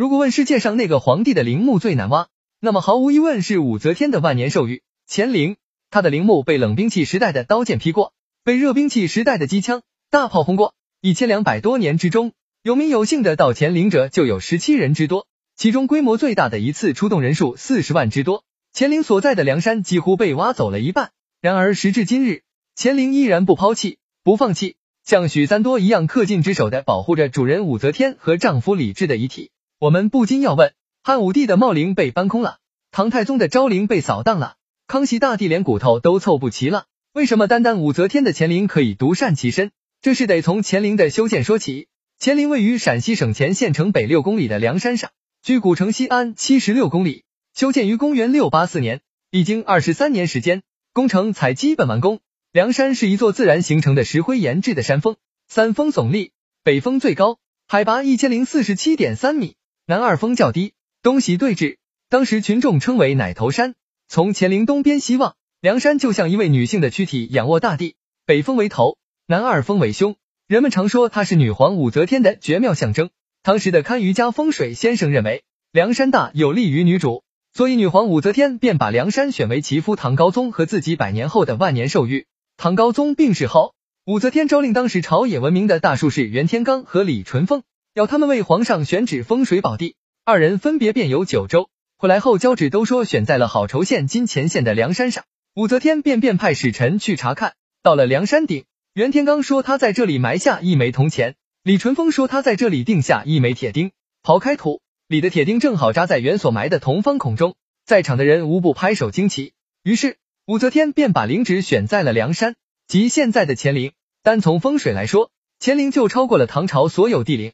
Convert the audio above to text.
如果问世界上那个皇帝的陵墓最难挖，那么毫无疑问是武则天的万年寿域乾陵。他的陵墓被冷兵器时代的刀剑劈过，被热兵器时代的机枪、大炮轰过。一千两百多年之中，有名有姓的到乾陵者就有十七人之多，其中规模最大的一次出动人数四十万之多。乾陵所在的梁山几乎被挖走了一半。然而时至今日，乾陵依然不抛弃、不放弃，像许三多一样恪尽职守的保护着主人武则天和丈夫李治的遗体。我们不禁要问：汉武帝的茂陵被搬空了，唐太宗的昭陵被扫荡了，康熙大帝连骨头都凑不齐了，为什么单单武则天的乾陵可以独善其身？这是得从乾陵的修建说起。乾陵位于陕西省乾县城北六公里的梁山上，距古城西安七十六公里，修建于公元六八四年，历经二十三年时间，工程才基本完工。梁山是一座自然形成的石灰岩质的山峰，三峰耸立，北峰最高，海拔一千零四十七点三米。南二峰较低，东西对峙，当时群众称为奶头山。从乾陵东边西望，梁山就像一位女性的躯体仰卧大地，北峰为头，南二峰为胸。人们常说它是女皇武则天的绝妙象征。当时的堪舆家风水先生认为，梁山大有利于女主，所以女皇武则天便把梁山选为其夫唐高宗和自己百年后的万年寿域。唐高宗病逝后，武则天诏令当时朝野闻名的大术士袁天罡和李淳风。要他们为皇上选址风水宝地，二人分别遍游九州，回来后交旨都说选在了好酬县今前县的梁山上。武则天便便派使臣去查看，到了梁山顶，袁天罡说他在这里埋下一枚铜钱，李淳风说他在这里定下一枚铁钉，刨开土里的铁钉正好扎在袁所埋的铜方孔中，在场的人无不拍手惊奇。于是武则天便把陵址选在了梁山，即现在的乾陵。单从风水来说，乾陵就超过了唐朝所有帝陵。